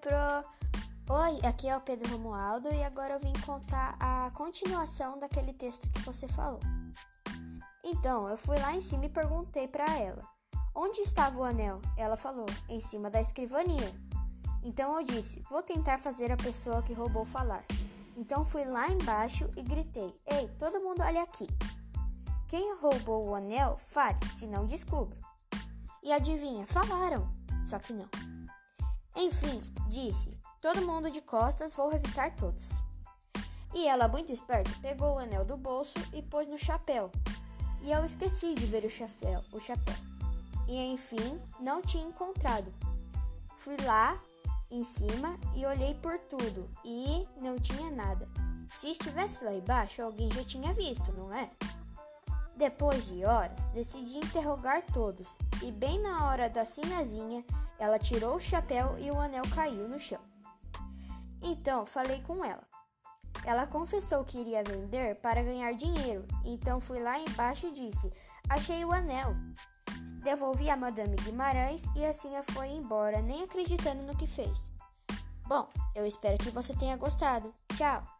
pro. Oi, aqui é o Pedro Romualdo e agora eu vim contar a continuação daquele texto que você falou. Então, eu fui lá em cima e perguntei para ela: Onde estava o anel? Ela falou: Em cima da escrivania. Então eu disse: Vou tentar fazer a pessoa que roubou falar. Então fui lá embaixo e gritei: Ei, todo mundo olha aqui. Quem roubou o anel, fale, senão descubro. E adivinha, falaram, só que não. Enfim, disse: Todo mundo de costas, vou revistar todos. E ela, muito esperta, pegou o anel do bolso e pôs no chapéu. E eu esqueci de ver o chapéu, o chapéu. E enfim, não tinha encontrado. Fui lá em cima e olhei por tudo e não tinha nada. Se estivesse lá embaixo, alguém já tinha visto, não é? Depois de horas, decidi interrogar todos e, bem na hora da sinazinha, ela tirou o chapéu e o anel caiu no chão. Então falei com ela. Ela confessou que iria vender para ganhar dinheiro, então fui lá embaixo e disse: Achei o anel. Devolvi a Madame Guimarães e assim a foi embora, nem acreditando no que fez. Bom, eu espero que você tenha gostado. Tchau!